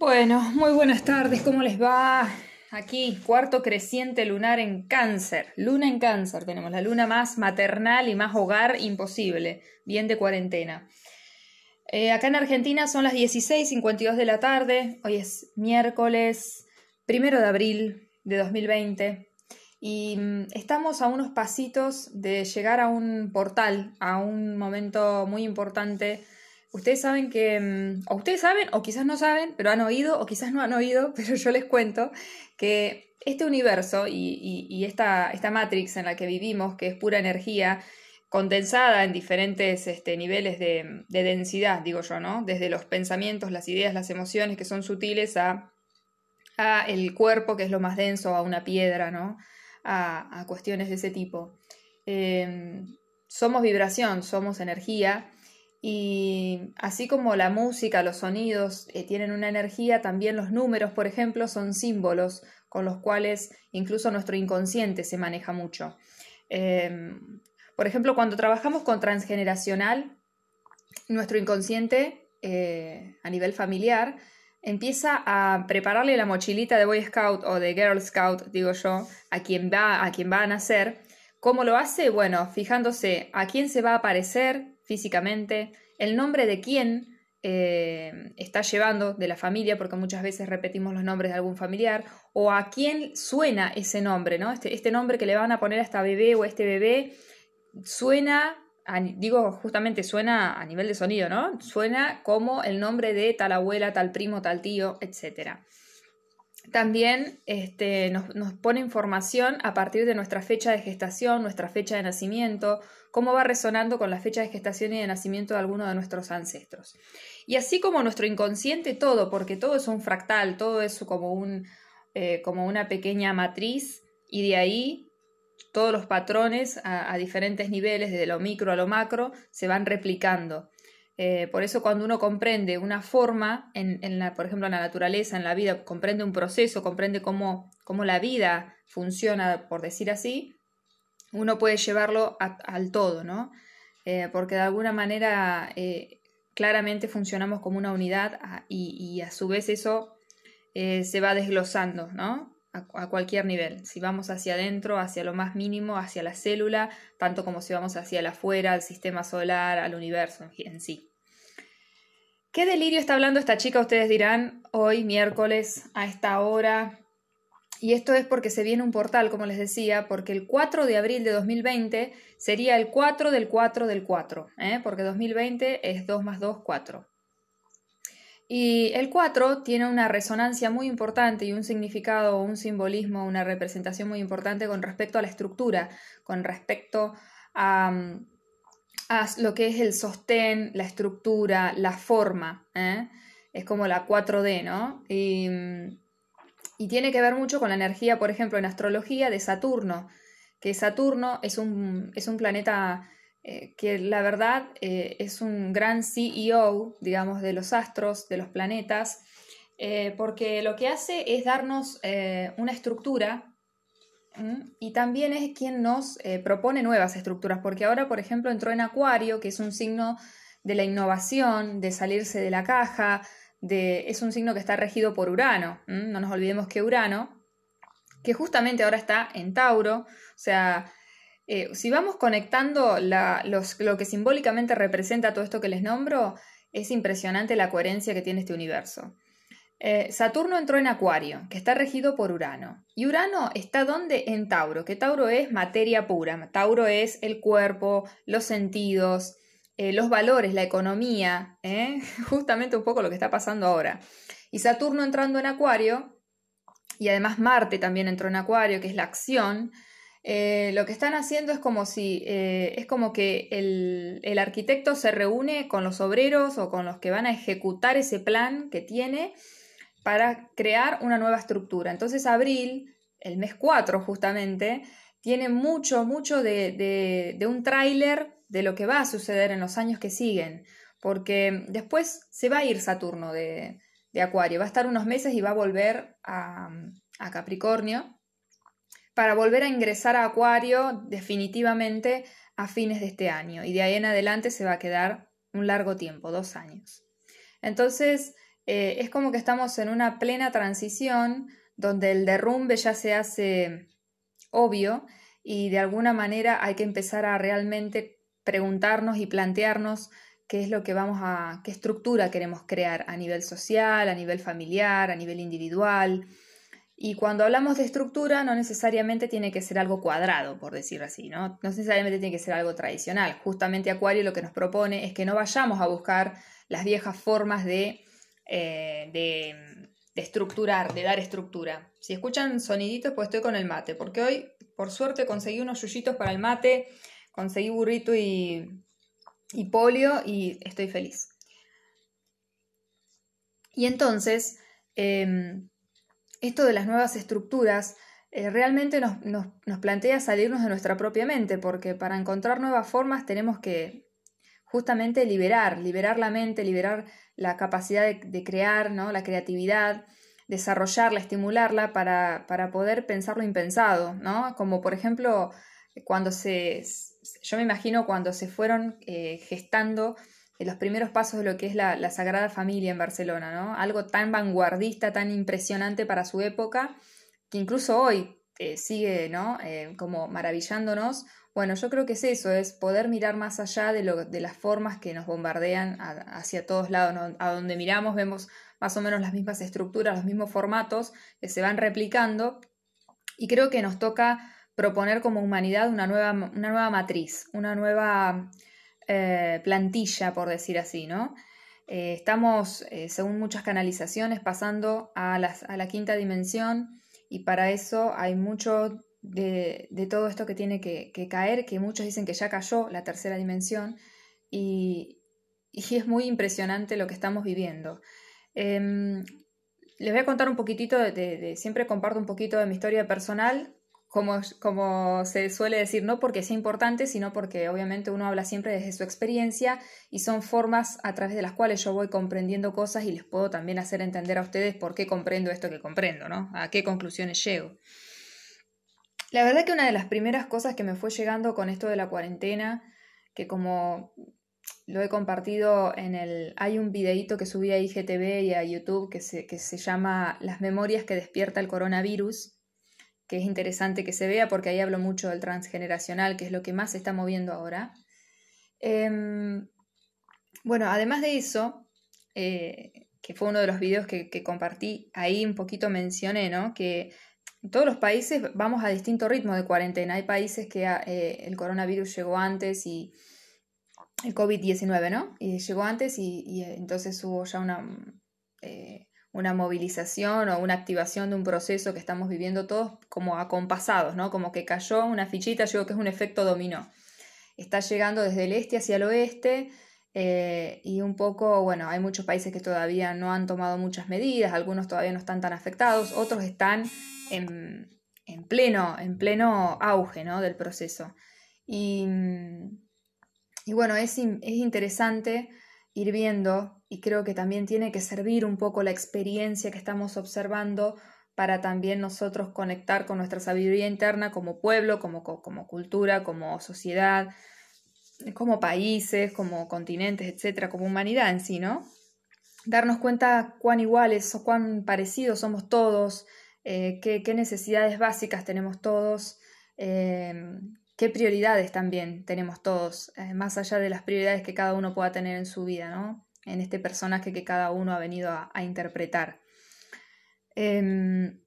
Bueno, muy buenas tardes, ¿cómo les va? Aquí, cuarto creciente lunar en cáncer. Luna en cáncer tenemos, la luna más maternal y más hogar imposible, bien de cuarentena. Eh, acá en Argentina son las 16.52 de la tarde, hoy es miércoles primero de abril de 2020 y mm, estamos a unos pasitos de llegar a un portal, a un momento muy importante Ustedes saben que, mm, o ustedes saben, o quizás no saben, pero han oído, o quizás no han oído, pero yo les cuento que este universo y, esta, esta, Matrix en la que vivimos, que es pura energía, condensada en diferentes este, niveles de, densidad, digo yo, ¿no? Desde los pensamientos, las ideas, las emociones que son sutiles a, a el cuerpo, que es lo más denso, a una piedra, ¿no? A, cuestiones de ese tipo. Em, somos vibración, somos energía y así como la música, los sonidos eh, tienen una energía, también los números, por ejemplo, son símbolos con los cuales incluso nuestro inconsciente se maneja mucho. Em, por ejemplo, cuando trabajamos con transgeneracional, nuestro inconsciente eh, a nivel familiar empieza a prepararle la mochilita de Boy Scout o de Girl Scout, digo yo, a quien va a, quien va a nacer. ¿Cómo lo hace? Bueno, fijándose a quién se va a aparecer, físicamente, el nombre de quién eh, está llevando de la familia, porque muchas veces repetimos los nombres de algún familiar, o a quién suena ese nombre, ¿no? Este, este nombre que le van a poner a esta bebé o a este bebé suena, digo justamente suena a nivel de sonido, ¿no? Suena como el nombre de tal abuela, tal primo, tal tío, etc. También este, nos, nos pone información a partir de nuestra fecha de gestación, nuestra fecha de nacimiento, cómo va resonando con la fecha de gestación y de nacimiento de alguno de nuestros ancestros. Y así como nuestro inconsciente, todo, porque todo es un fractal, todo es como, un, eh, como una pequeña matriz, y de ahí todos los patrones a, diferentes niveles, desde lo micro a lo macro, se van replicando. Eh, por eso cuando uno comprende una forma, en, la, por ejemplo en la naturaleza, en la vida, comprende un proceso, comprende cómo, cómo la vida funciona, por decir así, uno puede llevarlo al todo, ¿no? Eh, porque de alguna manera eh, claramente funcionamos como una unidad ah, y, a su vez eso se va desglosando, ¿no? A, cualquier nivel. Si vamos hacia adentro, hacia lo más mínimo, hacia la célula, tanto como si vamos hacia afuera, al sistema solar, al universo en sí. ¿Qué delirio está hablando esta chica? Ustedes dirán, hoy miércoles, a esta hora, y esto es porque se viene un portal, como les decía, porque el 4 de abril de 2020 sería el 4 del 4 del 4, ¿eh? porque 2020 es 2 más 2, 4. Y el 4 tiene una resonancia muy importante y un significado, un simbolismo, una representación muy importante con respecto a la estructura, con respecto a, lo que es el sostén, la estructura, la forma. ¿eh? Es como la 4D, ¿no? Y, y tiene que ver mucho con la energía, por ejemplo, en astrología de Saturno, que Saturno es un, es un planeta eh, que la verdad eh, es un gran CEO, digamos, de los astros, de los planetas, eh, porque lo que hace es darnos una estructura y también es quien nos propone nuevas estructuras, porque ahora, por ejemplo, entró en Acuario, que es un signo de la innovación, de salirse de la caja, es un signo que está regido por Urano. No nos olvidemos que Urano, que justamente ahora está en Tauro, o sea, eh, si vamos conectando lo que simbólicamente representa todo esto que les nombro, es impresionante la coherencia que tiene este universo. Eh, Saturno entró en Acuario, que está regido por Urano. Y Urano está donde? En Tauro, que Tauro es materia pura. Tauro es el cuerpo, los sentidos, eh, los valores, la economía, ¿eh? justamente un poco lo que está pasando ahora. Y Saturno entrando en Acuario, y además Marte también entró en Acuario, que es la acción, eh, lo que están haciendo es como si es como que el, el, arquitecto se reúne con los obreros o con los que van a ejecutar ese plan que tiene para crear una nueva estructura. Entonces abril, el mes 4 justamente, tiene mucho, mucho de, de un tráiler de lo que va a suceder en los años que siguen, porque después se va a ir Saturno de, Acuario, va a estar unos meses y va a volver a, Capricornio para volver a ingresar a Acuario definitivamente a fines de este año y de ahí en adelante se va a quedar un largo tiempo, dos años. Entonces, eh, es como que estamos en una plena transición donde el derrumbe ya se hace obvio y de alguna manera hay que empezar a realmente preguntarnos y plantearnos qué es lo que vamos a, qué estructura queremos crear a nivel social, a nivel familiar, a nivel individual. Y cuando hablamos de estructura, no necesariamente tiene que ser algo cuadrado, por decirlo así, ¿no? No necesariamente tiene que ser algo tradicional. Justamente Acuario lo que nos propone es que no vayamos a buscar las viejas formas de, eh, de, estructurar, de dar estructura. Si escuchan soniditos, pues estoy con el mate, porque hoy, por suerte, conseguí unos yuyitos para el mate, conseguí burrito y, polio y estoy feliz. Y entonces, em, esto de las nuevas estructuras eh, realmente nos, plantea salirnos de nuestra propia mente, porque para encontrar nuevas formas tenemos que justamente liberar, liberar la mente, liberar la capacidad de, crear, ¿no? la creatividad, desarrollarla, estimularla para, poder pensar lo impensado, ¿no? Como por ejemplo, cuando se, yo me imagino cuando se fueron eh, gestando los primeros pasos de lo que es la, Sagrada Familia en Barcelona, ¿no? Algo tan vanguardista, tan impresionante para su época, que incluso hoy eh, sigue, ¿no? Eh, como maravillándonos. Bueno, yo creo que es eso, es poder mirar más allá de, lo, de las formas que nos bombardean hacia todos lados, A donde miramos vemos más o menos las mismas estructuras, los mismos formatos que se van replicando y creo que nos toca proponer como humanidad una nueva, una nueva matriz, una nueva eh, plantilla, por decir así, ¿no? Estamos, según muchas canalizaciones, pasando a, la quinta dimensión y para eso hay mucho de, todo esto que tiene que, caer, que muchos dicen que ya cayó la tercera dimensión y, es muy impresionante lo que estamos viviendo. Em, les voy a contar un poquitito, de, siempre comparto un poquito de mi historia personal como, se suele decir, no porque sea importante, sino porque obviamente uno habla siempre desde su experiencia y son formas a través de las cuales yo voy comprendiendo cosas y les puedo también hacer entender a ustedes por qué comprendo esto que comprendo, ¿no? A qué conclusiones llego. La verdad que una de las primeras cosas que me fue llegando con esto de la cuarentena, que como lo he compartido en el... Hay un videíto que subí a IGTV y a YouTube que se, que se llama Las memorias que despierta el coronavirus que es interesante que se vea porque ahí hablo mucho del transgeneracional, que es lo que más se está moviendo ahora. Em, bueno, además de eso, eh, que fue uno de los videos que, compartí, ahí un poquito mencioné, ¿no? Que todos los países vamos a distinto ritmo de cuarentena. Hay países que ah, eh, el coronavirus llegó antes y el COVID-19, ¿no? Y llegó antes y, entonces hubo ya una... Eh, una movilización o una activación de un proceso que estamos viviendo todos como acompasados, ¿no? Como que cayó una fichita, yo creo que es un efecto dominó. Está llegando desde el este hacia el oeste eh, y un poco, bueno, hay muchos países que todavía no han tomado muchas medidas, algunos todavía no están tan afectados, otros están en, pleno, en pleno auge, ¿no? Del proceso. Y, y bueno, es, es interesante ir viendo y creo que también tiene que servir un poco la experiencia que estamos observando para también nosotros conectar con nuestra sabiduría interna como pueblo, como, como cultura, como sociedad, como países, como continentes, etcétera, como humanidad en sí, ¿no? Darnos cuenta cuán iguales o cuán parecidos somos todos, eh, qué, necesidades básicas tenemos todos, eh, qué prioridades también tenemos todos, eh, más allá de las prioridades que cada uno pueda tener en su vida, ¿no? En este personaje que cada uno ha venido a, interpretar. Em,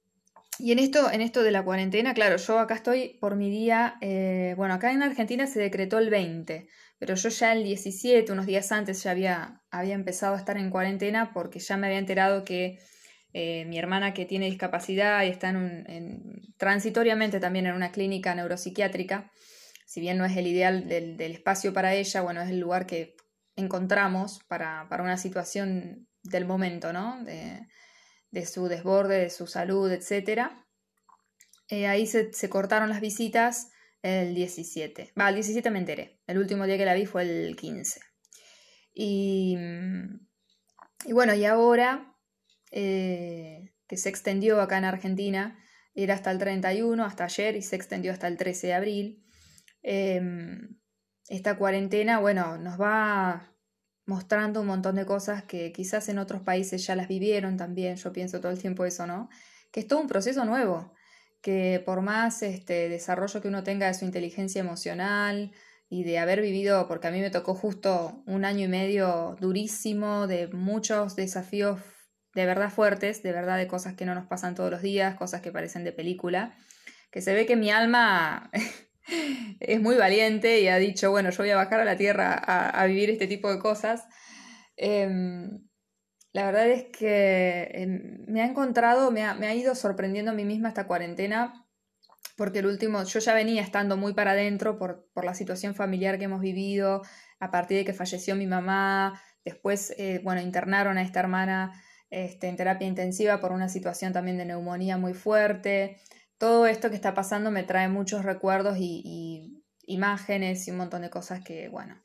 y en esto, en esto de la cuarentena, claro, yo acá estoy por mi día, eh, bueno, acá en Argentina se decretó el 20, pero yo ya el 17, unos días antes, ya había, había empezado a estar en cuarentena porque ya me había enterado que eh, mi hermana que tiene discapacidad y está en transitoriamente también en una clínica neuropsiquiátrica, si bien no es el ideal del, espacio para ella, bueno, es el lugar que encontramos para, una situación del momento, ¿no? De, su desborde, de su salud, etc. Eh, ahí se, cortaron las visitas el 17. Va, el 17 me enteré. El último día que la vi fue el 15. Y, y bueno, y ahora eh, que se extendió acá en Argentina, era hasta el 31, hasta ayer, y se extendió hasta el 13 de abril. Em, esta cuarentena, bueno, nos va, mostrando un montón de cosas que quizás en otros países ya las vivieron también, yo pienso todo el tiempo eso, ¿no? Que es todo un proceso nuevo, que por más este, desarrollo que uno tenga de su inteligencia emocional y de haber vivido, porque a mí me tocó justo un año y medio durísimo, de muchos desafíos de verdad fuertes, de verdad de cosas que no nos pasan todos los días, cosas que parecen de película, que se ve que mi alma es muy valiente y ha dicho, bueno, yo voy a bajar a la tierra a, vivir este tipo de cosas. Em, la verdad es que em, me ha encontrado, me ha, me ha, ido sorprendiendo a mí misma esta cuarentena, porque el último, yo ya venía estando muy para adentro por, por la situación familiar que hemos vivido, a partir de que falleció mi mamá, después, eh, bueno, internaron a esta hermana este, en terapia intensiva por una situación también de neumonía muy fuerte todo esto que está pasando me trae muchos recuerdos y, imágenes y un montón de cosas que, bueno,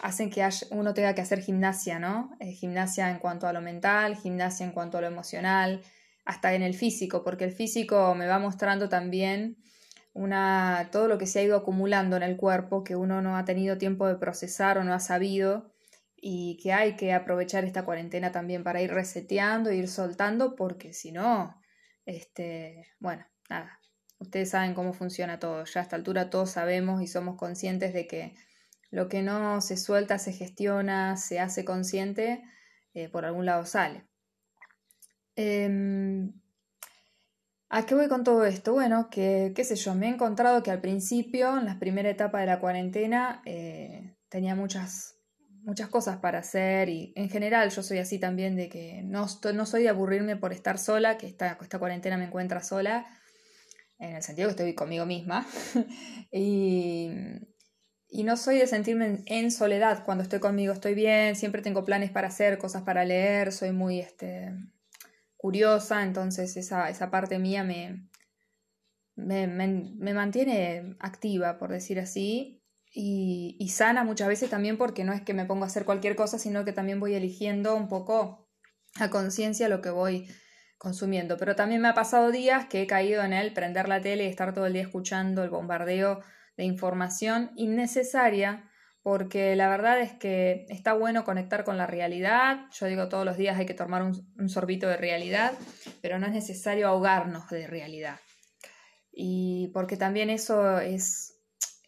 hacen que uno tenga que hacer gimnasia, ¿no? Eh, gimnasia en cuanto a lo mental, gimnasia en cuanto a lo emocional, hasta en el físico, porque el físico me va mostrando también una, todo lo que se ha ido acumulando en el cuerpo, que uno no ha tenido tiempo de procesar o no ha sabido, y que hay que aprovechar esta cuarentena también para ir reseteando, ir soltando, porque si no, este, bueno, nada, ustedes saben cómo funciona todo. Ya a esta altura todos sabemos y somos conscientes de que lo que no se suelta, se gestiona, se hace consciente, eh, por algún lado sale. Em, ¿A qué voy con todo esto? Bueno, que, qué sé yo, me he encontrado que al principio, en la primera etapa de la cuarentena, eh, tenía muchas, muchas cosas para hacer y en general yo soy así también de que no, no soy de aburrirme por estar sola, que esta, esta cuarentena me encuentra sola, en el sentido que estoy conmigo misma. y, no soy de sentirme en, soledad cuando estoy conmigo, estoy bien, siempre tengo planes para hacer, cosas para leer, soy muy este, curiosa, entonces esa, esa parte mía me, me, me, mantiene activa, por decir así, y, y, sana muchas veces también porque no es que me pongo a hacer cualquier cosa, sino que también voy eligiendo un poco a conciencia lo que voy consumiendo. Pero también me ha pasado días que he caído en él prender la tele y estar todo el día escuchando el bombardeo de información innecesaria, porque la verdad es que está bueno conectar con la realidad. Yo digo todos los días hay que tomar un, sorbito de realidad, pero no es necesario ahogarnos de realidad. Y porque también eso es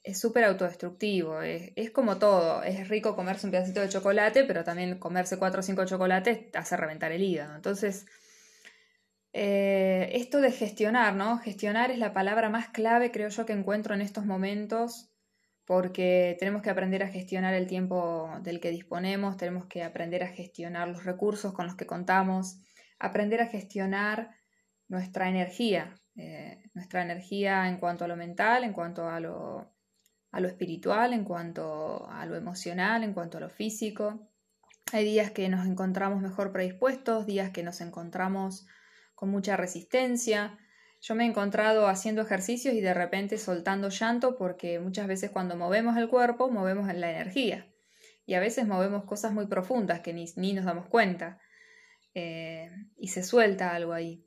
es súper autodestructivo, es, es, como todo, es rico comerse un pedacito de chocolate, pero también comerse cuatro o cinco chocolates te hace reventar el hígado. Entonces, eh, esto de gestionar, ¿no? Gestionar es la palabra más clave, creo yo, que encuentro en estos momentos, porque tenemos que aprender a gestionar el tiempo del que disponemos, tenemos que aprender a gestionar los recursos con los que contamos, aprender a gestionar nuestra energía, eh, nuestra energía en cuanto a lo mental, en cuanto a lo, a lo espiritual, en cuanto a lo emocional, en cuanto a lo físico. Hay días que nos encontramos mejor predispuestos, días que nos encontramos con mucha resistencia. Yo me he encontrado haciendo ejercicios y de repente soltando llanto porque muchas veces cuando movemos el cuerpo movemos la energía y a veces movemos cosas muy profundas que ni, ni nos damos cuenta eh, y se suelta algo ahí.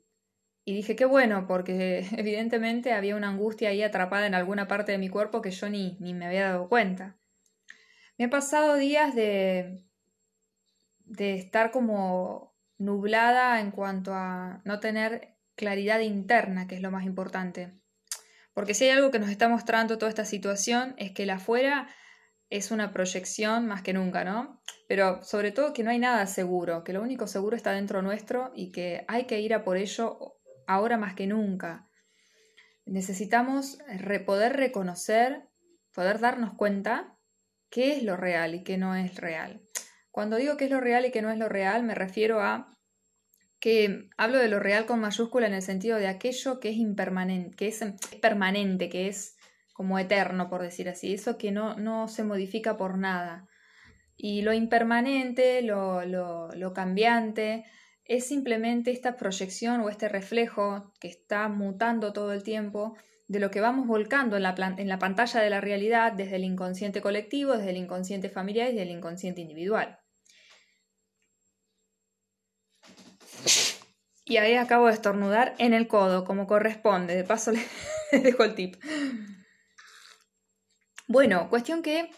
Y dije, qué bueno, porque evidentemente había una angustia ahí atrapada en alguna parte de mi cuerpo que yo ni, ni me había dado cuenta. Me he pasado días de, de estar como nublada en cuanto a no tener claridad interna, que es lo más importante. Porque si hay algo que nos está mostrando toda esta situación es que el afuera es una proyección más que nunca, ¿no? Pero sobre todo que no hay nada seguro, que lo único seguro está dentro nuestro y que hay que ir a por ello ahora más que nunca. Necesitamos poder reconocer, poder darnos cuenta qué es lo real y qué no es real. Cuando digo qué es lo real y qué no es lo real, me refiero a que hablo de lo real con mayúscula en el sentido de aquello que es impermanente, que es, permanente, que es como eterno, por decir así, eso que no, no se modifica por nada. Y lo impermanente, lo, lo, cambiante, es simplemente esta proyección o este reflejo que está mutando todo el tiempo de lo que vamos volcando en la, en la pantalla de la realidad desde el inconsciente colectivo, desde el inconsciente familiar y desde el inconsciente individual. Y ahí acabo de estornudar en el codo, como corresponde. De paso le dejo el tip. Bueno, cuestión que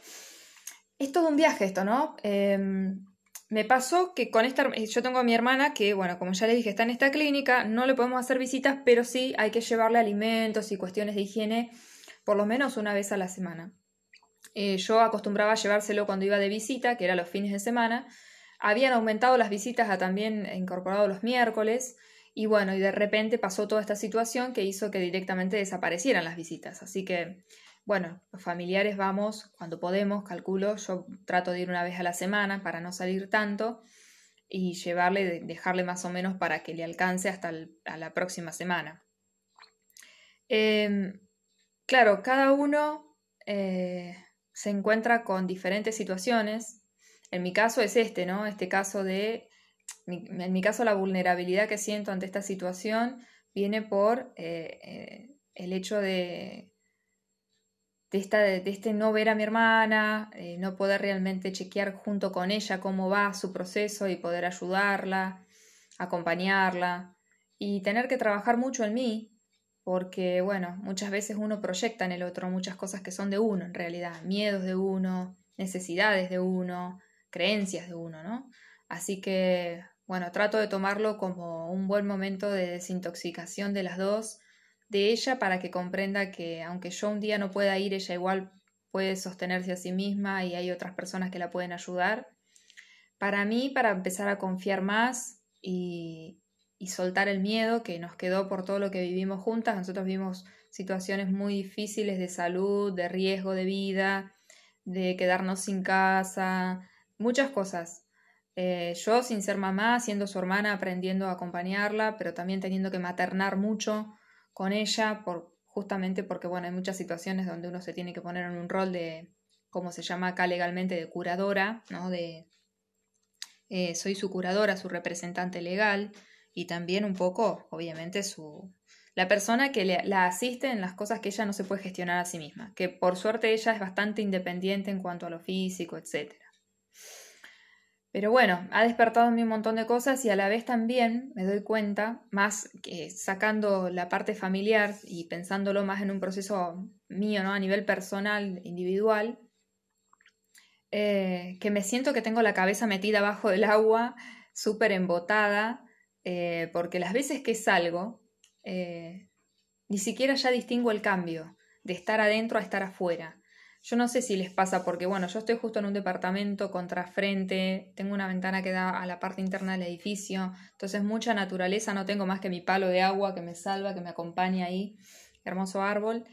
Es todo un viaje esto, ¿no? Em, me pasó que con esta, yo tengo a mi hermana que, bueno, como ya le dije, está en esta clínica, no le podemos hacer visitas, pero sí hay que llevarle alimentos y cuestiones de higiene por lo menos una vez a la semana. Eh, yo acostumbraba a llevárselo cuando iba de visita, que era los fines de semana. Habían aumentado las visitas a también incorporado los miércoles. Y bueno, y de repente pasó toda esta situación que hizo que directamente desaparecieran las visitas. Así que, bueno, los familiares vamos cuando podemos, calculo. Yo trato de ir una vez a la semana para no salir tanto y llevarle, dejarle más o menos para que le alcance hasta la próxima semana. Em, claro, cada uno eh, se encuentra con diferentes situaciones. En mi caso es este, ¿no? Este caso de, en mi caso la vulnerabilidad que siento ante esta situación viene por eh, eh, el hecho de, de, esta, de, este no ver a mi hermana, eh, no poder realmente chequear junto con ella cómo va su proceso y poder ayudarla, acompañarla y tener que trabajar mucho en mí porque, bueno, muchas veces uno proyecta en el otro muchas cosas que son de uno en realidad, miedos de uno, necesidades de uno, creencias de uno, ¿no? Así que, bueno, trato de tomarlo como un buen momento de desintoxicación de las dos, de ella para que comprenda que aunque yo un día no pueda ir, ella igual puede sostenerse a sí misma y hay otras personas que la pueden ayudar. Para mí, para empezar a confiar más y, y soltar el miedo que nos quedó por todo lo que vivimos juntas. Nosotros vimos situaciones muy difíciles de salud, de riesgo de vida, de quedarnos sin casa, muchas cosas. Eh, yo sin ser mamá, siendo su hermana, aprendiendo a acompañarla, pero también teniendo que maternar mucho con ella, por, justamente porque bueno, hay muchas situaciones donde uno se tiene que poner en un rol de, como se llama acá legalmente, de curadora, ¿no? De, eh, soy su curadora, su representante legal y también un poco, obviamente, su, la persona que le, la asiste en las cosas que ella no se puede gestionar a sí misma, que por suerte ella es bastante independiente en cuanto a lo físico, etc. Pero bueno, ha despertado en mí un montón de cosas y a la vez también me doy cuenta, más que sacando la parte familiar y pensándolo más en un proceso mío, ¿no? A nivel personal, individual, eh, que me siento que tengo la cabeza metida abajo del agua, súper embotada, eh, porque las veces que salgo, eh, ni siquiera ya distingo el cambio de estar adentro a estar afuera. Yo no sé si les pasa porque, bueno, yo estoy justo en un departamento contrafrente, tengo una ventana que da a la parte interna del edificio, entonces mucha naturaleza, no tengo más que mi palo de agua que me salva, que me acompaña ahí, hermoso árbol.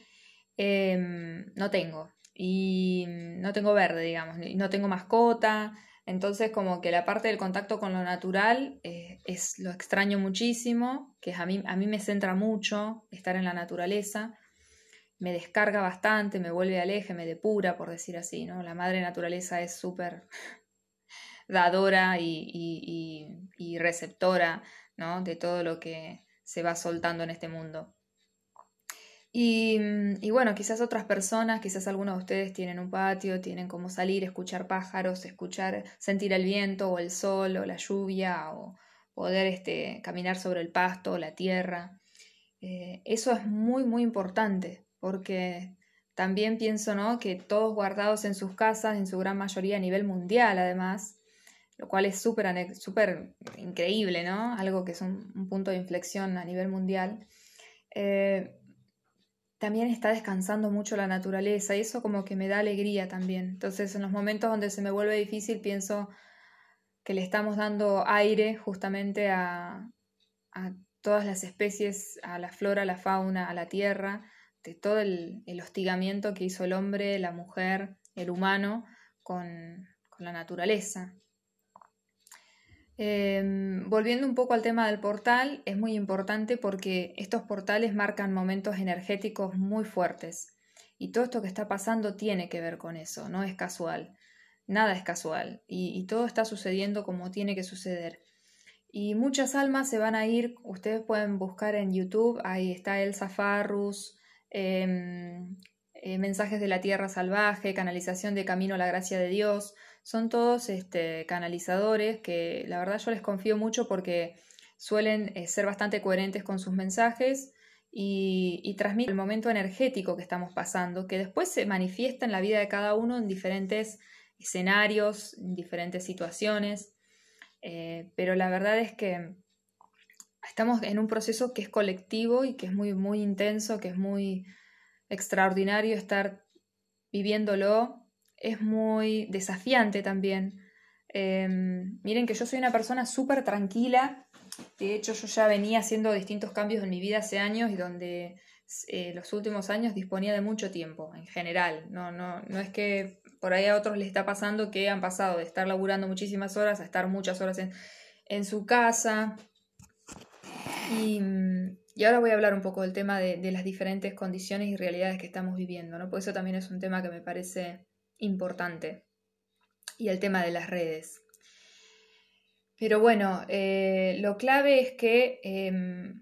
Em, no tengo. Y no tengo verde, digamos, no tengo mascota, entonces, como que la parte del contacto con lo natural eh, es lo extraño muchísimo, que a mí, a mí me centra mucho estar en la naturaleza, me descarga bastante, me vuelve al eje, me depura, por decir así, ¿no? La madre naturaleza es súper dadora y, y, receptora, ¿no? De todo lo que se va soltando en este mundo. Mm, y, bueno, quizás otras personas, quizás algunos de ustedes tienen un patio, tienen como salir, escuchar pájaros, escuchar, sentir el viento o el sol o la lluvia o poder este, caminar sobre el pasto o la tierra. Eh, eso es muy, muy importante porque también pienso ¿no? que todos guardados en sus casas, en su gran mayoría a nivel mundial además, lo cual es súper increíble, ¿no? Algo que es un, punto de inflexión a nivel mundial. Eh, también está descansando mucho la naturaleza y eso como que me da alegría también. Entonces en los momentos donde se me vuelve difícil pienso que le estamos dando aire justamente a, a todas las especies, a la flora, a la fauna, a la tierra, de todo el, el hostigamiento que hizo el hombre, la mujer, el humano con, con la naturaleza. Em, volviendo un poco al tema del portal, es muy importante porque estos portales marcan momentos energéticos muy fuertes y todo esto que está pasando tiene que ver con eso, no es casual, nada es casual y, todo está sucediendo como tiene que suceder. Y muchas almas se van a ir, ustedes pueden buscar en YouTube, ahí está Elsa Farrus, em, eh, Mensajes de la Tierra Salvaje, Canalización de Camino a la Gracia de Dios, son todos este, canalizadores que la verdad yo les confío mucho porque suelen eh, ser bastante coherentes con sus mensajes y, y transmiten el momento energético que estamos pasando, que después se manifiesta en la vida de cada uno en diferentes escenarios, en diferentes situaciones, eh, pero la verdad es que estamos en un proceso que es colectivo y que es muy, muy intenso, que es muy extraordinario estar viviéndolo, es muy desafiante también. Em, miren que yo soy una persona súper tranquila, de hecho yo ya venía haciendo distintos cambios en mi vida hace años y donde eh, los últimos años disponía de mucho tiempo en general. No, no, no es que por ahí a otros les está pasando que han pasado de estar laburando muchísimas horas a estar muchas horas en, en su casa. Y, y, ahora voy a hablar un poco del tema de, las diferentes condiciones y realidades que estamos viviendo, ¿no? Por eso también es un tema que me parece importante. Y el tema de las redes. Pero bueno, eh, lo clave es que eh,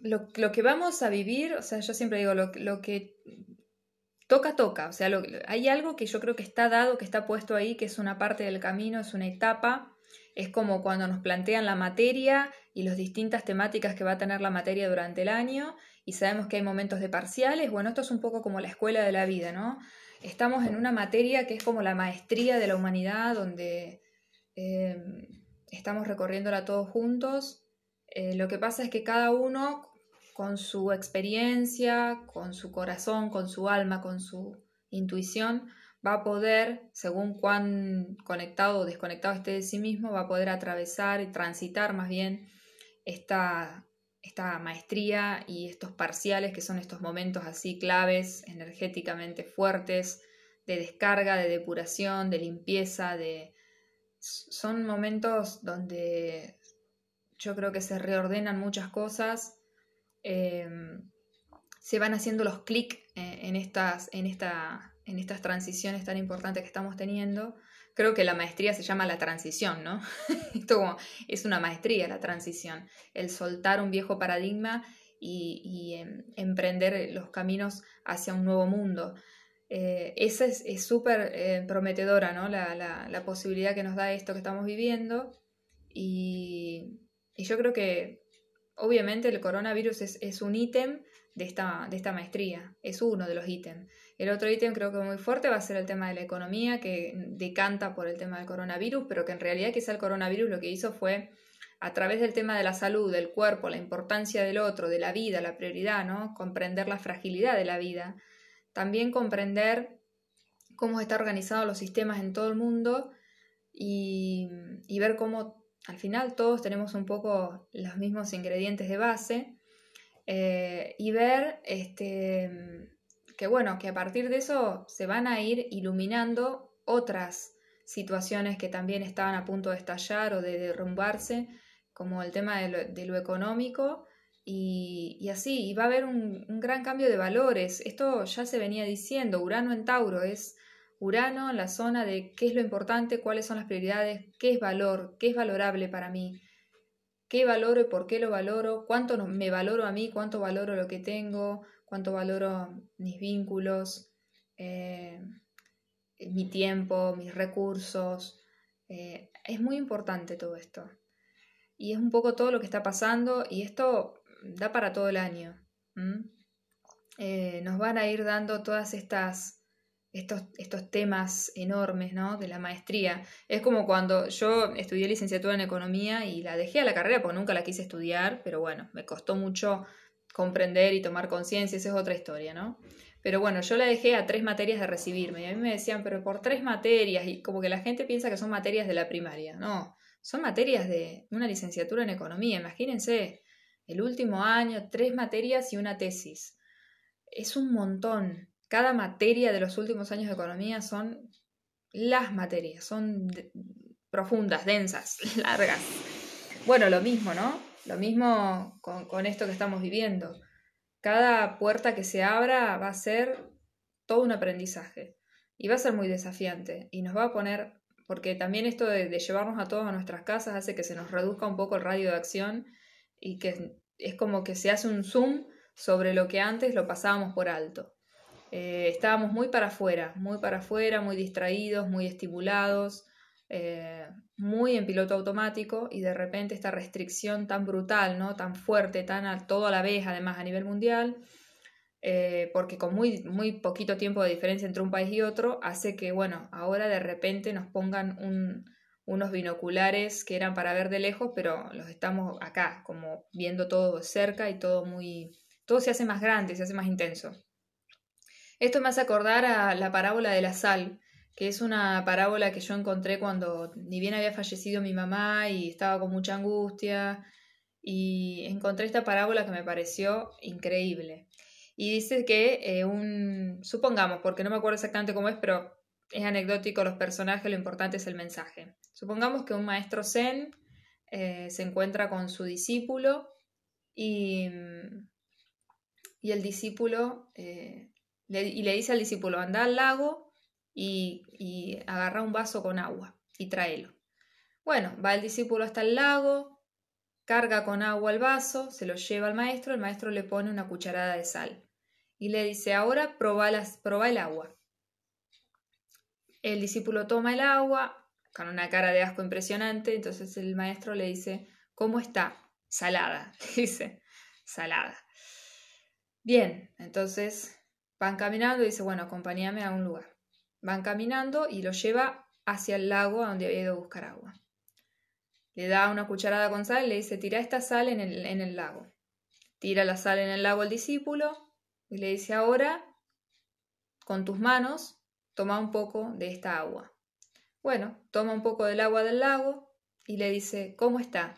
lo, lo, que vamos a vivir, o sea, yo siempre digo, lo, lo que toca, toca. O sea, hay algo que yo creo que está dado, que está puesto ahí, que es una parte del camino, es una etapa. Es como cuando nos plantean la materia y las distintas temáticas que va a tener la materia durante el año y sabemos que hay momentos de parciales. Bueno, esto es un poco como la escuela de la vida, ¿no? Estamos en una materia que es como la maestría de la humanidad, donde eh, estamos recorriéndola todos juntos. Eh, lo que pasa es que cada uno con su experiencia, con su corazón, con su alma, con su intuición, va a poder, según cuán conectado o desconectado esté de sí mismo, va a poder atravesar y transitar más bien esta, esta maestría y estos parciales, que son estos momentos así claves, energéticamente fuertes, de descarga, de depuración, de limpieza, de... Son momentos donde yo creo que se reordenan muchas cosas Em, se van haciendo los clics eh, en, estas, en, esta, en estas transiciones tan importantes que estamos teniendo. Creo que la maestría se llama la transición, ¿no? Esto es una maestría la transición, el soltar un viejo paradigma y, em, emprender los caminos hacia un nuevo mundo. Eh, esa es súper eh, prometedora, ¿no? La, posibilidad que nos da esto que estamos viviendo. Y, y yo creo que Obviamente el coronavirus es, un ítem de esta, de esta maestría, es uno de los ítems. El otro ítem creo que muy fuerte va a ser el tema de la economía, que decanta por el tema del coronavirus, pero que en realidad quizá el coronavirus lo que hizo fue, a través del tema de la salud, del cuerpo, la importancia del otro, de la vida, la prioridad, ¿no? Comprender la fragilidad de la vida. También comprender cómo están organizados los sistemas en todo el mundo y, ver cómo al final todos tenemos un poco los mismos ingredientes de base eh, y ver este, que bueno, que a partir de eso se van a ir iluminando otras situaciones que también estaban a punto de estallar o de derrumbarse, como el tema de lo, económico, y, así, y va a haber un, un, gran cambio de valores. Esto ya se venía diciendo, Urano en Tauro es Urano en la zona de qué es lo importante, cuáles son las prioridades, qué es valor, qué es valorable para mí, qué valoro y por qué lo valoro, cuánto me valoro a mí, cuánto valoro lo que tengo, cuánto valoro mis vínculos, eh, mi tiempo, mis recursos. Eh, es muy importante todo esto. Y es un poco todo lo que está pasando y esto da para todo el año. Eh, nos van a ir dando todas estas estos, estos temas enormes ¿no? de la maestría. Es como cuando yo estudié licenciatura en economía y la dejé a la carrera porque nunca la quise estudiar, pero bueno, me costó mucho comprender y tomar conciencia, esa es otra historia, ¿no? Pero bueno, yo la dejé a tres materias de recibirme y a mí me decían, pero por tres materias, y como que la gente piensa que son materias de la primaria, no, son materias de una licenciatura en economía, imagínense, el último año, tres materias y una tesis. Es un montón, cada materia de los últimos años de economía son las materias, son profundas, densas, largas. Bueno, lo mismo, ¿no? Lo mismo con, esto que estamos viviendo. Cada puerta que se abra va a ser todo un aprendizaje y va a ser muy desafiante y nos va a poner, porque también esto de, de, llevarnos a todos a nuestras casas hace que se nos reduzca un poco el radio de acción y que es como que se hace un zoom sobre lo que antes lo pasábamos por alto. Eh, estábamos muy para afuera, muy para afuera, muy distraídos, muy estimulados, eh, muy en piloto automático y de repente esta restricción tan brutal, ¿no? tan fuerte, tan a, todo a la vez, además a nivel mundial, eh, porque con muy, muy poquito tiempo de diferencia entre un país y otro, hace que, bueno, ahora de repente nos pongan unos binoculares que eran para ver de lejos, pero los estamos acá, como viendo todo cerca y todo muy, todo se hace más grande, se hace más intenso. Esto me hace acordar a la parábola de la sal, que es una parábola que yo encontré cuando ni bien había fallecido mi mamá y estaba con mucha angustia, y encontré esta parábola que me pareció increíble. Y dice que eh, un, supongamos, porque no me acuerdo exactamente cómo es, pero es anecdótico los personajes, lo importante es el mensaje. Supongamos que un maestro zen eh, se encuentra con su discípulo y, y el discípulo eh, y le dice al discípulo, anda al lago y, agarra un vaso con agua y tráelo. Bueno, va el discípulo hasta el lago, carga con agua el vaso, se lo lleva al maestro, el maestro le pone una cucharada de sal y le dice, ahora proba, las, el agua. El discípulo toma el agua con una cara de asco impresionante, entonces el maestro le dice, ¿cómo está? Salada, dice, salada. Bien, entonces van caminando y dice, bueno, acompáñame a un lugar. Van caminando y lo lleva hacia el lago a donde había ido a buscar agua. Le da una cucharada con sal y le dice, tira esta sal en el, en el lago. Tira la sal en el lago al discípulo y le dice, ahora, con tus manos, toma un poco de esta agua. Bueno, toma un poco del agua del lago y le dice, ¿cómo está?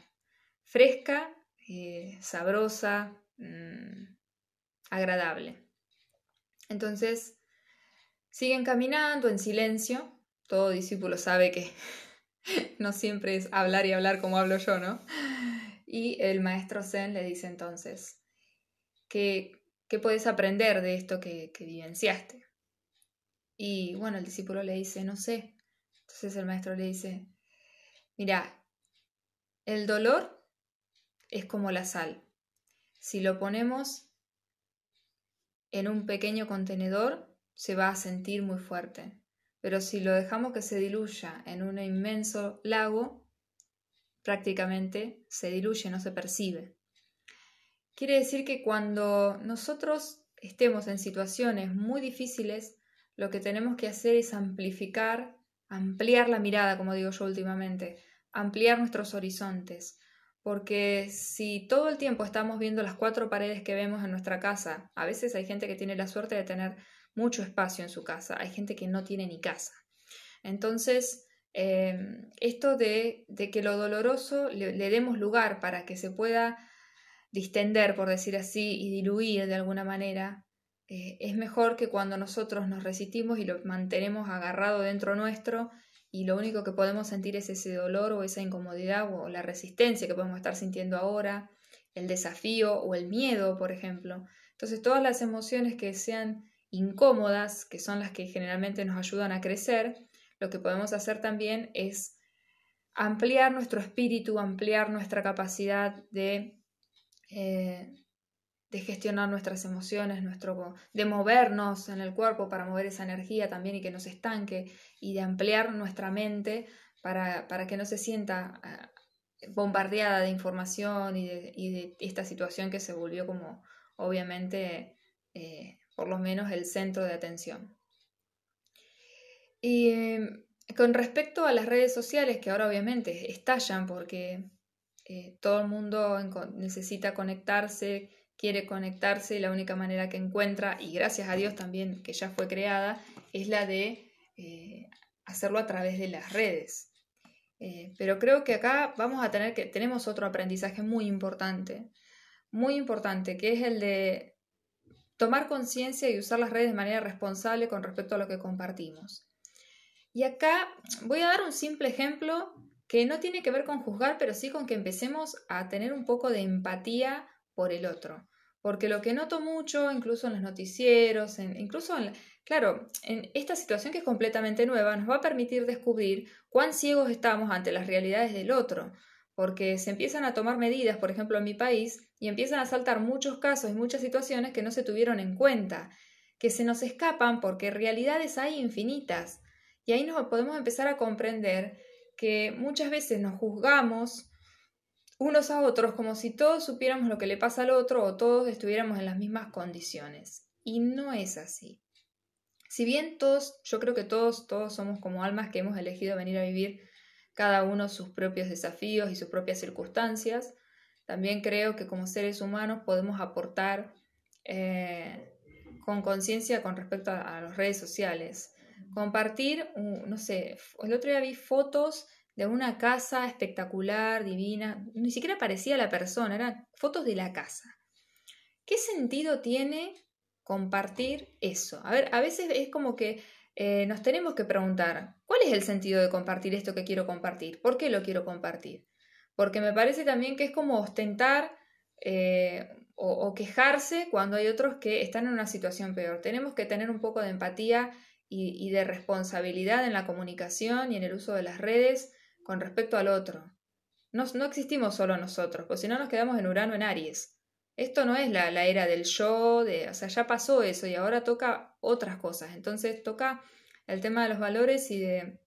Fresca, eh, sabrosa, mm, agradable. Entonces, siguen caminando en silencio. Todo discípulo sabe que no siempre es hablar y hablar como hablo yo, ¿no? Y el maestro Zen le dice entonces, ¿qué, qué puedes aprender de esto que, que vivenciaste? Y bueno, el discípulo le dice, no sé. Entonces el maestro le dice, mira, el dolor es como la sal. Si lo ponemos en un pequeño contenedor, se va a sentir muy fuerte pero si lo dejamos que se diluya en un inmenso lago, prácticamente se diluye, no se percibe. Quiere decir que cuando nosotros estemos en situaciones muy difíciles, lo que tenemos que hacer es amplificar, ampliar la mirada, como digo yo últimamente, ampliar nuestros horizontes. Porque si todo el tiempo estamos viendo las cuatro paredes que vemos en nuestra casa, a veces hay gente que tiene la suerte de tener mucho espacio en su casa. Hay gente que no tiene ni casa. Entonces, em, esto de, que lo doloroso le, demos lugar para que se pueda distender, por decir así, y diluir de alguna manera, eh, es mejor que cuando nosotros nos resistimos y lo mantenemos agarrado dentro nuestro y lo único que podemos sentir es ese dolor o esa incomodidad o la resistencia que podemos estar sintiendo ahora, el desafío o el miedo, por ejemplo. Entonces, todas las emociones que sean incómodas, que son las que generalmente nos ayudan a crecer, lo que podemos hacer también es ampliar nuestro espíritu, ampliar nuestra capacidad de, eh, de gestionar nuestras emociones, nuestro, de movernos en el cuerpo para mover esa energía también y que no se estanque, y de ampliar nuestra mente para, para que no se sienta eh, bombardeada de información y de, esta situación que se volvió como obviamente eh, por lo menos el centro de atención. Y em, con respecto a las redes sociales, que ahora obviamente estallan porque eh, todo el mundo necesita conectarse, quiere conectarse y la única manera que encuentra, y gracias a Dios también que ya fue creada, es la de eh, hacerlo a través de las redes. Eh, pero creo que acá vamos a tener que, tenemos otro aprendizaje muy importante, muy importante, que es el de tomar conciencia y usar las redes de manera responsable con respecto a lo que compartimos. Y acá voy a dar un simple ejemplo que no tiene que ver con juzgar, pero sí con que empecemos a tener un poco de empatía por el otro. Porque lo que noto mucho, incluso en los noticieros, incluso claro, en esta situación que es completamente nueva, nos va a permitir descubrir cuán ciegos estamos ante las realidades del otro porque se empiezan a tomar medidas, por ejemplo, en mi país, y empiezan a saltar muchos casos y muchas situaciones que no se tuvieron en cuenta, que se nos escapan porque realidades hay infinitas. Y ahí nos podemos empezar a comprender que muchas veces nos juzgamos unos a otros como si todos supiéramos lo que le pasa al otro o todos estuviéramos en las mismas condiciones. Y no es así. Si bien todos, yo creo que todos, todos somos como almas que hemos elegido venir a vivir cada uno sus propios desafíos y sus propias circunstancias, también creo que como seres humanos podemos aportar eh, con conciencia con respecto a, las redes sociales. Compartir, no sé, el otro día vi fotos de una casa espectacular, divina, ni siquiera parecía la persona, eran fotos de la casa. ¿Qué sentido tiene compartir eso? A ver, a veces es como que eh, nos tenemos que preguntar, ¿cuál es el sentido de compartir esto que quiero compartir? ¿Por qué lo quiero compartir? Porque me parece también que es como ostentar eh, o, quejarse cuando hay otros que están en una situación peor. Tenemos que tener un poco de empatía y, de responsabilidad en la comunicación y en el uso de las redes con respecto al otro. No, no existimos solo nosotros, pues si no nos quedamos en Urano en Aries. Esto no es la, la, era del yo, de, o sea, ya pasó eso y ahora toca otras cosas. Entonces toca el tema de los valores y de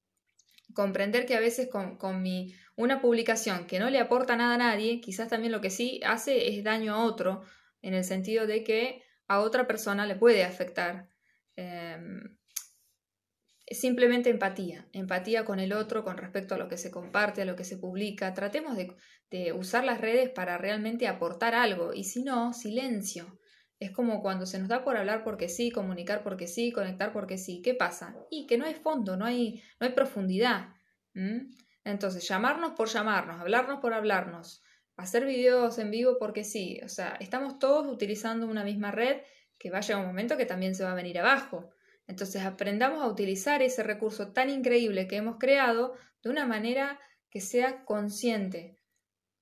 comprender que a veces con, con mi, una publicación que no le aporta nada a nadie, quizás también lo que sí hace es daño a otro, en el sentido de que a otra persona le puede afectar. Em, simplemente empatía, empatía con el otro con respecto a lo que se comparte, a lo que se publica. Tratemos de, de usar las redes para realmente aportar algo y si no, silencio. Es como cuando se nos da por hablar porque sí, comunicar porque sí, conectar porque sí. ¿Qué pasa? Y que no hay fondo, no hay, no hay profundidad. Entonces, llamarnos por llamarnos, hablarnos por hablarnos, hacer videos en vivo porque sí. O sea, estamos todos utilizando una misma red que va a llegar un momento que también se va a venir abajo. Entonces, aprendamos a utilizar ese recurso tan increíble que hemos creado de una manera que sea consciente,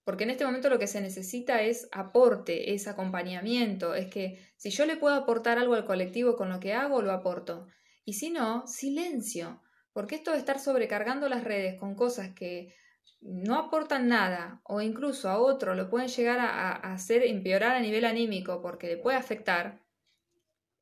porque en este momento lo que se necesita es aporte, es acompañamiento, es que si yo le puedo aportar algo al colectivo con lo que hago, lo aporto. Y si no, silencio, porque esto de estar sobrecargando las redes con cosas que no aportan nada o incluso a otro lo pueden llegar a, hacer empeorar a nivel anímico porque le puede afectar,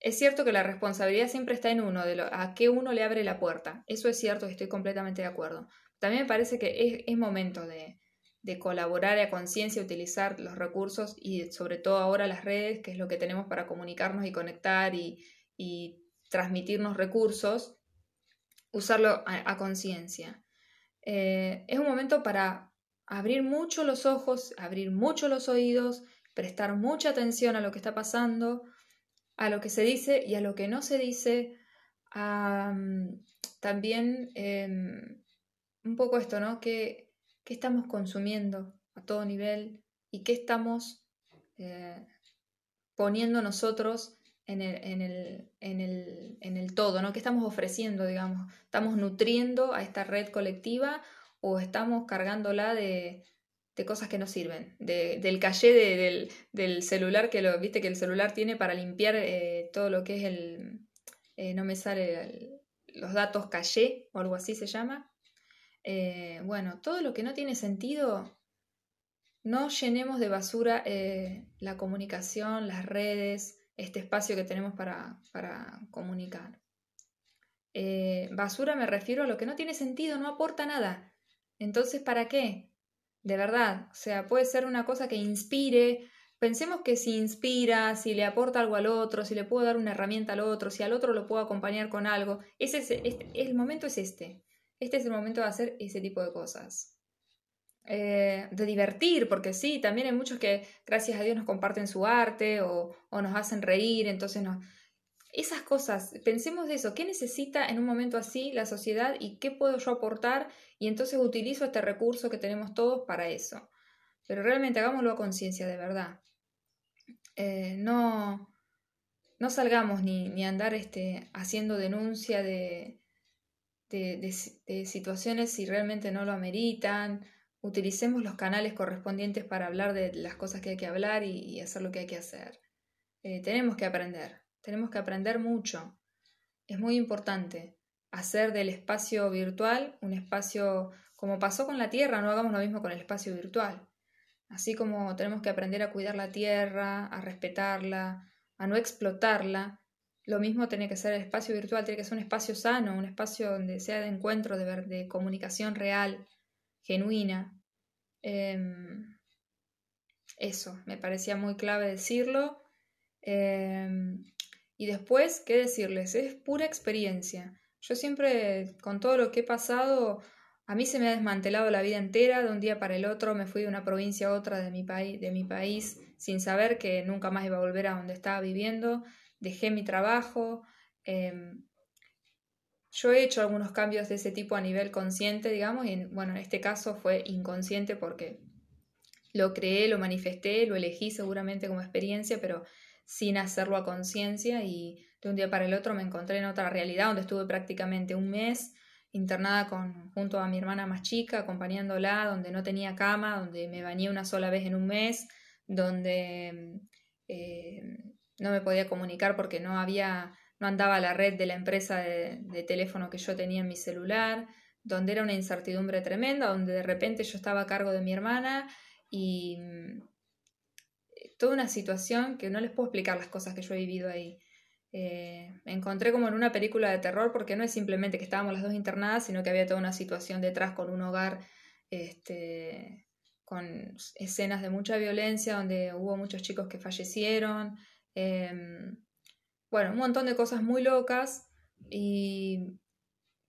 es cierto que la responsabilidad siempre está en uno, de lo, a qué uno le abre la puerta. Eso es cierto estoy completamente de acuerdo. También me parece que es momento de, de colaborar a conciencia, utilizar los recursos y sobre todo ahora las redes, que es lo que tenemos para comunicarnos y conectar y, transmitirnos recursos, usarlo a, conciencia. Eh, es un momento para abrir mucho los ojos, abrir mucho los oídos, prestar mucha atención a lo que está pasando, a lo que se dice y a lo que no se dice. también em, un poco esto, ¿no? Que qué estamos consumiendo a todo nivel y qué estamos eh, poniendo nosotros en el, en, el, todo, ¿no? ¿Qué estamos ofreciendo, digamos? ¿Estamos nutriendo a esta red colectiva o estamos cargándola de, cosas que no sirven? del caché del, celular, que lo, viste que el celular tiene para limpiar eh, todo lo que es el, eh, no me sale, los datos caché o algo así se llama, eh, bueno, todo lo que no tiene sentido, no llenemos de basura eh, la comunicación, las redes, este espacio que tenemos para, comunicar. Eh, basura me refiero a lo que no tiene sentido, no aporta nada. Entonces, ¿para qué? De verdad, o sea, puede ser una cosa que inspire. Pensemos que si inspira, si le aporta algo al otro, si le puedo dar una herramienta al otro, si al otro lo puedo acompañar con algo. Ese es, el momento es este este es el momento de hacer ese tipo de cosas. Eh, de divertir, porque sí, también hay muchos que gracias a Dios nos comparten su arte o, nos hacen reír, entonces no. Esas cosas, pensemos de eso, ¿qué necesita en un momento así la sociedad y qué puedo yo aportar? Y entonces utilizo este recurso que tenemos todos para eso. Pero realmente hagámoslo a conciencia, de verdad. Eh, no, no salgamos ni, ni andar este, haciendo denuncia de, de, situaciones si realmente no lo ameritan. Utilicemos los canales correspondientes para hablar de las cosas que hay que hablar y, hacer lo que hay que hacer. Eh, tenemos que aprender, tenemos que aprender mucho. Es muy importante hacer del espacio virtual un espacio como pasó con la Tierra, no hagamos lo mismo con el espacio virtual. Así como tenemos que aprender a cuidar la Tierra, a respetarla, a no explotarla, lo mismo tiene que ser el espacio virtual, tiene que ser un espacio sano, un espacio donde sea de encuentro, de, de comunicación real, genuina. Em, eso, me parecía muy clave decirlo. Em, Y después, ¿qué decirles? Es pura experiencia. Yo siempre, con todo lo que he pasado, a mí se me ha desmantelado la vida entera, de un día para el otro me fui de una provincia a otra de mi, de mi país sin saber que nunca más iba a volver a donde estaba viviendo, dejé mi trabajo. Em, yo he hecho algunos cambios de ese tipo a nivel consciente, digamos, y bueno, en este caso fue inconsciente porque lo creé, lo manifesté, lo elegí seguramente como experiencia, pero sin hacerlo a conciencia y de un día para el otro me encontré en otra realidad donde estuve prácticamente un mes internada con, junto a mi hermana más chica, acompañándola, donde no tenía cama, donde me bañé una sola vez en un mes, donde eh, no me podía comunicar porque no había, no andaba la red de la empresa de, teléfono que yo tenía en mi celular, donde era una incertidumbre tremenda, donde de repente yo estaba a cargo de mi hermana y toda una situación que no les puedo explicar las cosas que yo he vivido ahí. Eh, me encontré como en una película de terror porque no es simplemente que estábamos las dos internadas, sino que había toda una situación detrás con un hogar este, con escenas de mucha violencia, donde hubo muchos chicos que fallecieron. Em, bueno, un montón de cosas muy locas y,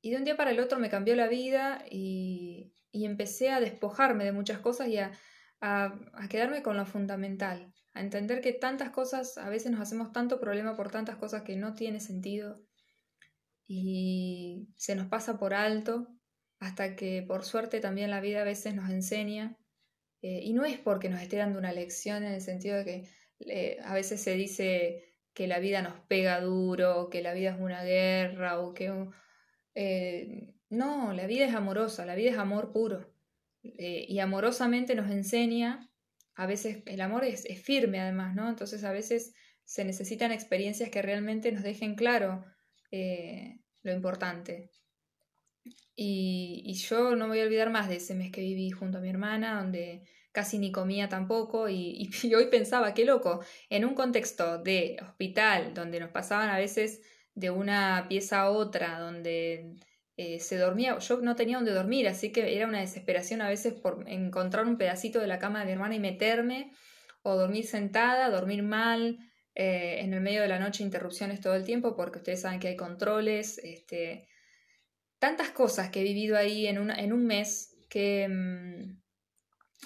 y, de un día para el otro me cambió la vida y, y empecé a despojarme de muchas cosas y a, a, a quedarme con lo fundamental a entender que tantas cosas, a veces nos hacemos tanto problema por tantas cosas que no tiene sentido y se nos pasa por alto hasta que por suerte también la vida a veces nos enseña eh, y no es porque nos esté dando una lección en el sentido de que eh, a veces se dice que la vida nos pega duro, que la vida es una guerra o que... Eh, no, la vida es amorosa, la vida es amor puro y amorosamente nos enseña a veces el amor es, firme además, ¿no? Entonces a veces se necesitan experiencias que realmente nos dejen claro eh, lo importante. Y, yo no me voy a olvidar más de ese mes que viví junto a mi hermana, donde casi ni comía tampoco, y, hoy pensaba, qué loco, en un contexto de hospital, donde nos pasaban a veces de una pieza a otra, donde eh, se dormía, yo no tenía donde dormir, así que era una desesperación a veces por encontrar un pedacito de la cama de mi hermana y meterme, o dormir sentada, dormir mal, eh, en el medio de la noche interrupciones todo el tiempo, porque ustedes saben que hay controles, este, tantas cosas que he vivido ahí en, en un mes que mm,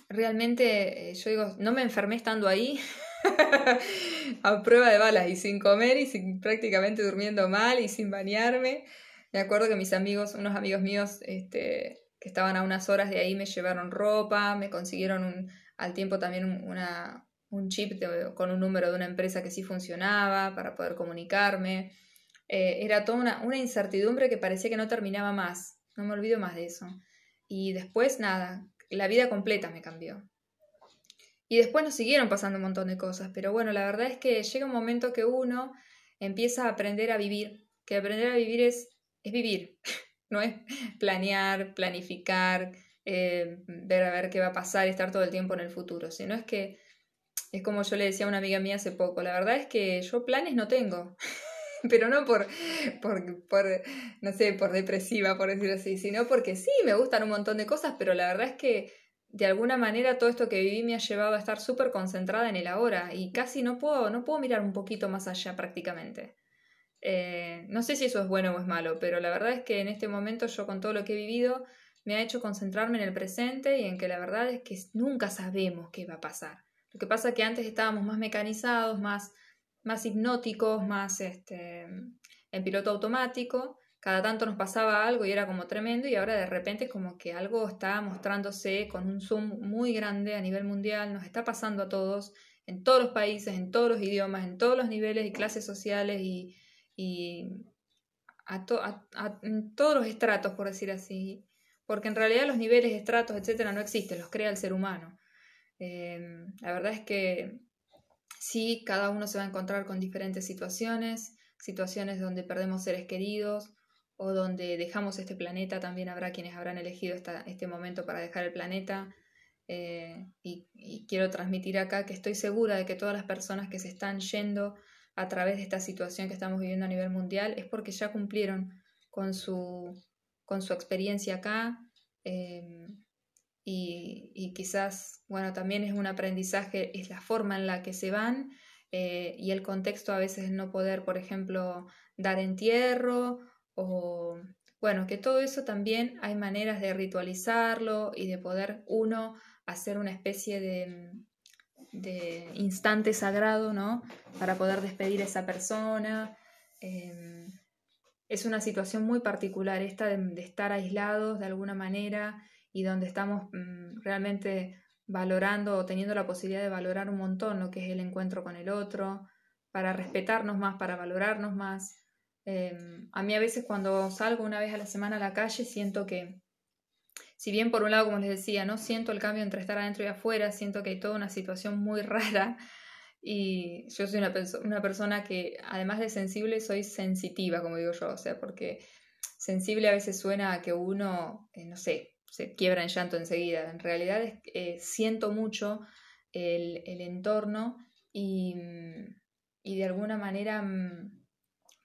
realmente, eh, yo digo, no me enfermé estando ahí. a prueba de balas y sin comer y sin prácticamente durmiendo mal y sin bañarme. Me acuerdo que mis amigos, unos amigos míos este, que estaban a unas horas de ahí me llevaron ropa, me consiguieron un, al tiempo también una, un chip con un número de una empresa que sí funcionaba para poder comunicarme. Eh, era toda una, una, incertidumbre que parecía que no terminaba más. No me olvido más de eso. Y después, nada, la vida completa me cambió. Y después nos siguieron pasando un montón de cosas, pero bueno, la verdad es que llega un momento que uno empieza a aprender a vivir, que aprender a vivir es es vivir, no es planear, planificar, eh, ver a ver qué va a pasar estar todo el tiempo en el futuro, sino es que es como yo le decía a una amiga mía hace poco, la verdad es que yo planes no tengo, pero no por, por, por, no sé, por depresiva, por decirlo así, sino porque sí, me gustan un montón de cosas, pero la verdad es que de alguna manera todo esto que viví me ha llevado a estar súper concentrada en el ahora y casi no puedo, no puedo mirar un poquito más allá prácticamente. Eh, no sé si eso es bueno o es malo, pero la verdad es que en este momento yo con todo lo que he vivido me ha hecho concentrarme en el presente y en que la verdad es que nunca sabemos qué va a pasar. Lo que pasa es que antes estábamos más mecanizados, más, más hipnóticos, más este, en piloto automático. Cada tanto nos pasaba algo y era como tremendo y ahora de repente es como que algo está mostrándose con un zoom muy grande a nivel mundial, nos está pasando a todos, en todos los países, en todos los idiomas, en todos los niveles y clases sociales y, y a, todos los estratos, por decir así, porque en realidad los niveles, estratos, etcétera, no existen, los crea el ser humano. Em, la verdad es que sí, cada uno se va a encontrar con diferentes situaciones, situaciones donde perdemos seres queridos o donde dejamos este planeta, también habrá quienes habrán elegido este momento para dejar el planeta. Eh, y quiero transmitir acá que estoy segura de que todas las personas que se están yendo a través de esta situación que estamos viviendo a nivel mundial es porque ya cumplieron con su, con su experiencia acá em, y, quizás, bueno, también es un aprendizaje, es la forma en la que se van eh, y el contexto a veces no poder, por ejemplo, dar entierro o, bueno, que todo eso también hay maneras de ritualizarlo y de poder uno hacer una especie de, de instante sagrado, ¿no? Para poder despedir a esa persona. Em, es una situación muy particular esta de, estar aislados de alguna manera y donde estamos mm, realmente valorando o teniendo la posibilidad de valorar un montón lo que es el encuentro con el otro, para respetarnos más, para valorarnos más. Em, a mí a veces cuando salgo una vez a la semana a la calle siento que, si bien por un lado, como les decía, no siento el cambio entre estar adentro y afuera, siento que hay toda una situación muy rara y yo soy una, una persona que además de sensible soy sensitiva, como digo yo, o sea, porque sensible a veces suena a que uno, eh, no sé, se quiebra en llanto enseguida. En realidad eh, siento mucho el, entorno y, de alguna manera mm,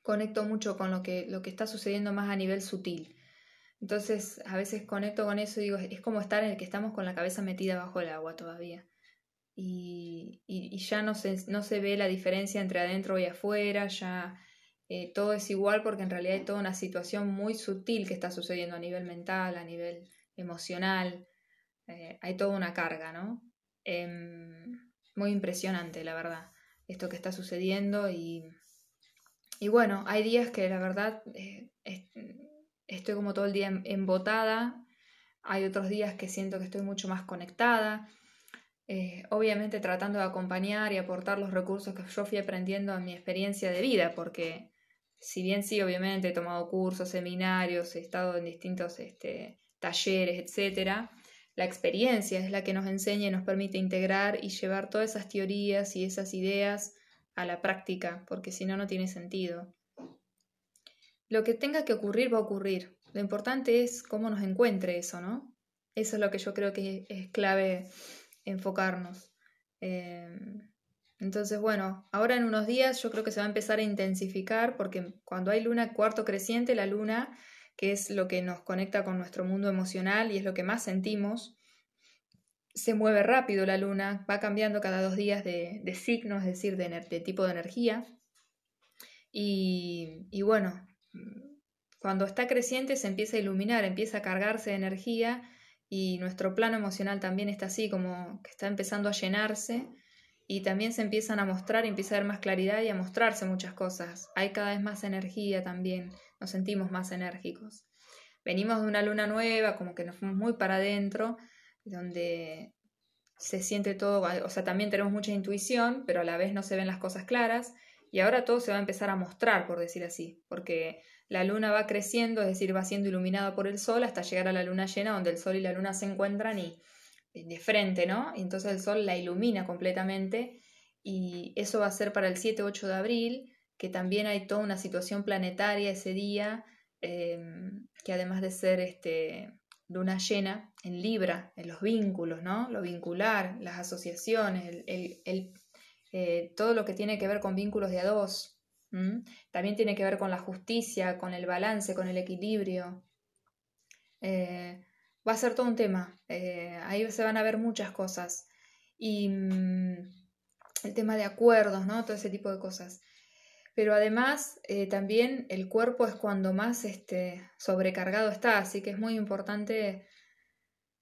conecto mucho con lo que, lo que está sucediendo más a nivel sutil. Entonces a veces conecto con eso y digo, es como estar en el que estamos con la cabeza metida bajo el agua todavía. Y, ya no se, no se ve la diferencia entre adentro y afuera, ya eh, todo es igual porque en realidad hay toda una situación muy sutil que está sucediendo a nivel mental, a nivel emocional, eh, hay toda una carga, ¿no? Em, muy impresionante, la verdad, esto que está sucediendo y, y bueno, hay días que la verdad eh, estoy como todo el día embotada, hay otros días que siento que estoy mucho más conectada, eh, obviamente tratando de acompañar y aportar los recursos que yo fui aprendiendo en mi experiencia de vida, porque si bien sí, obviamente he tomado cursos, seminarios, he estado en distintos este, talleres, etcétera, la experiencia es la que nos enseña y nos permite integrar y llevar todas esas teorías y esas ideas a la práctica, porque si no, no tiene sentido. Lo que tenga que ocurrir va a ocurrir. Lo importante es cómo nos encuentre eso, ¿no? Eso es lo que yo creo que es clave enfocarnos. Em, entonces, bueno, ahora en unos días yo creo que se va a empezar a intensificar porque cuando hay luna cuarto creciente, la luna que es lo que nos conecta con nuestro mundo emocional y es lo que más sentimos. Se mueve rápido la luna, va cambiando cada dos días de, signo, es decir, de, tipo de energía. Y, y bueno, cuando está creciente se empieza a iluminar, empieza a cargarse de energía y nuestro plano emocional también está así, como que está empezando a llenarse y también se empiezan a mostrar, empieza a haber más claridad y a mostrarse muchas cosas. Hay cada vez más energía también nos sentimos más enérgicos. Venimos de una luna nueva, como que nos fuimos muy para adentro, donde se siente todo, o sea, también tenemos mucha intuición, pero a la vez no se ven las cosas claras, y ahora todo se va a empezar a mostrar, por decir así, porque la luna va creciendo, es decir, va siendo iluminada por el sol hasta llegar a la luna llena, donde el sol y la luna se encuentran y de frente, ¿no? Y entonces el sol la ilumina completamente, y eso va a ser para el 7-8 de abril, que también hay toda una situación planetaria ese día, em, que además de ser este, luna llena en Libra, en los vínculos, ¿no? Lo vincular, las asociaciones, el, eh, todo lo que tiene que ver con vínculos de a dos. También tiene que ver con la justicia, con el balance, con el equilibrio. Eh, va a ser todo un tema. Eh, ahí se van a ver muchas cosas. Y mm, el tema de acuerdos, ¿no? Todo ese tipo de cosas. Pero además eh, también el cuerpo es cuando más este, sobrecargado está, así que es muy importante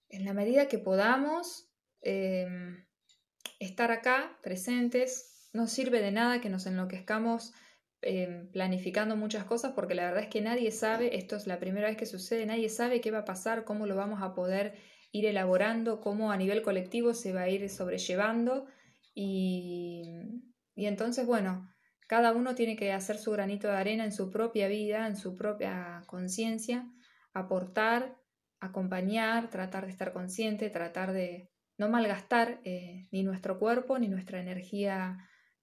en la medida que podamos em, estar acá presentes. No sirve de nada que nos enloquezcamos planificando muchas cosas porque la verdad es que nadie sabe, esto es la primera vez que sucede, nadie sabe qué va a pasar, cómo lo vamos a poder ir elaborando, cómo a nivel colectivo se va a ir sobrellevando. Y, y entonces, bueno, cada uno tiene que hacer su granito de arena en su propia vida, en su propia conciencia, aportar, acompañar, tratar de estar consciente, tratar de no malgastar eh, ni nuestro cuerpo ni nuestra energía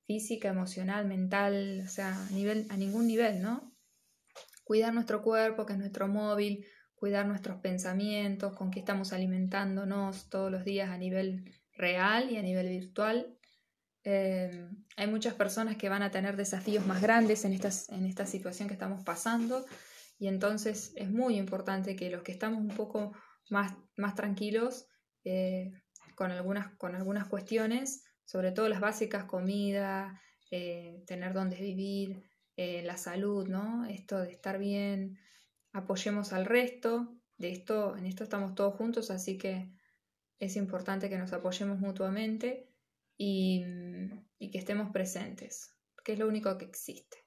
física, emocional, mental, o sea, a, nivel, a ningún nivel, ¿no? Cuidar nuestro cuerpo, que es nuestro móvil, cuidar nuestros pensamientos, con qué estamos alimentándonos todos los días a nivel real y a nivel virtual, Em, hay muchas personas que van a tener desafíos más grandes en, en esta situación que estamos pasando y entonces es muy importante que los que estamos un poco más, más tranquilos eh, con, algunas, con algunas cuestiones, sobre todo las básicas, comida, eh, tener donde vivir, eh, la salud, ¿no? Esto de estar bien, apoyemos al resto, de esto, en esto estamos todos juntos, así que es importante que nos apoyemos mutuamente y, y que estemos presentes, que es lo único que existe.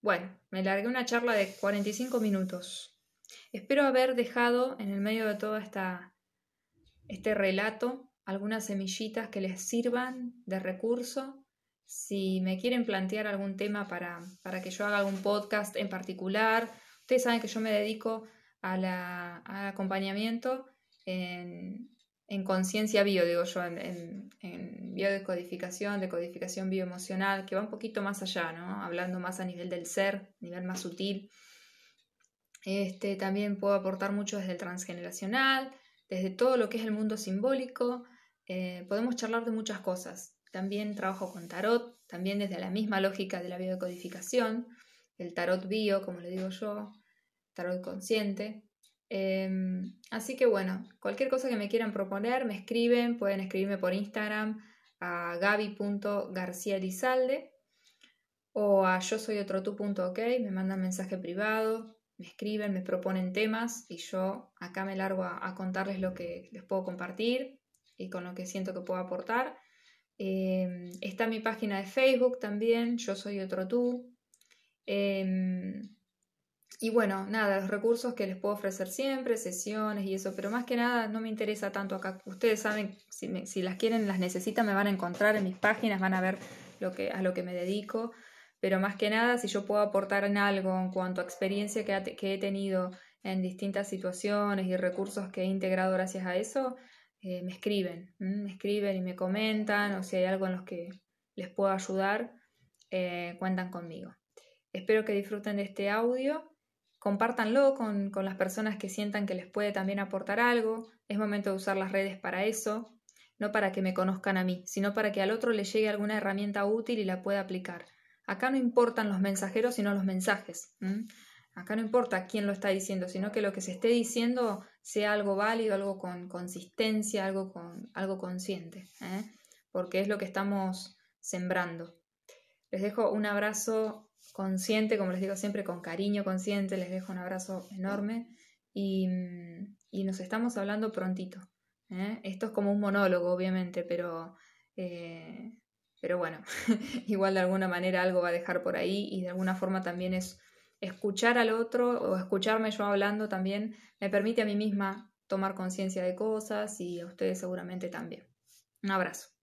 Bueno, me largué una charla de 45 minutos. Espero haber dejado en el medio de todo esta, este relato algunas semillitas que les sirvan de recurso. Si me quieren plantear algún tema para, para que yo haga algún podcast en particular, ustedes saben que yo me dedico a la, al acompañamiento en, en conciencia bio, digo yo, en, en, biodecodificación, decodificación bioemocional, que va un poquito más allá, ¿no? Hablando más a nivel del ser, nivel más sutil. Este, también puedo aportar mucho desde el transgeneracional, desde todo lo que es el mundo simbólico. Eh, podemos charlar de muchas cosas. También trabajo con tarot, también desde la misma lógica de la biodecodificación, el tarot bio, como le digo yo, tarot consciente. Em, así que bueno, cualquier cosa que me quieran proponer, me escriben, pueden escribirme por Instagram a gaby.garcializalde o a yo soy otro tú.ok, me mandan mensaje privado, me escriben, me proponen temas y yo acá me largo a, contarles lo que les puedo compartir y con lo que siento que puedo aportar. Em, está mi página de Facebook también, yo soy otro tú. Em, y bueno, nada, los recursos que les puedo ofrecer siempre, sesiones y eso, pero más que nada no me interesa tanto acá. Ustedes saben, si, si las quieren, las necesitan, me van a encontrar en mis páginas, van a ver lo que, a lo que me dedico, pero más que nada, si yo puedo aportar en algo en cuanto a experiencia que, que he tenido en distintas situaciones y recursos que he integrado gracias a eso, eh, me escriben, me escriben y me comentan, o si hay algo en los que les puedo ayudar, eh, cuentan conmigo. Espero que disfruten de este audio compártanlo con, las personas que sientan que les puede también aportar algo. Es momento de usar las redes para eso, no para que me conozcan a mí, sino para que al otro le llegue alguna herramienta útil y la pueda aplicar. Acá no importan los mensajeros, sino los mensajes. Acá no importa quién lo está diciendo, sino que lo que se esté diciendo sea algo válido, algo con consistencia, algo, con, algo consciente, ¿eh? porque es lo que estamos sembrando. Les dejo un abrazo consciente, como les digo siempre, con cariño consciente, les dejo un abrazo enorme y, nos estamos hablando prontito. ¿eh? Esto es como un monólogo, obviamente, pero, eh, pero bueno, igual de alguna manera algo va a dejar por ahí y de alguna forma también es escuchar al otro o escucharme yo hablando también me permite a mí misma tomar conciencia de cosas y a ustedes seguramente también. Un abrazo.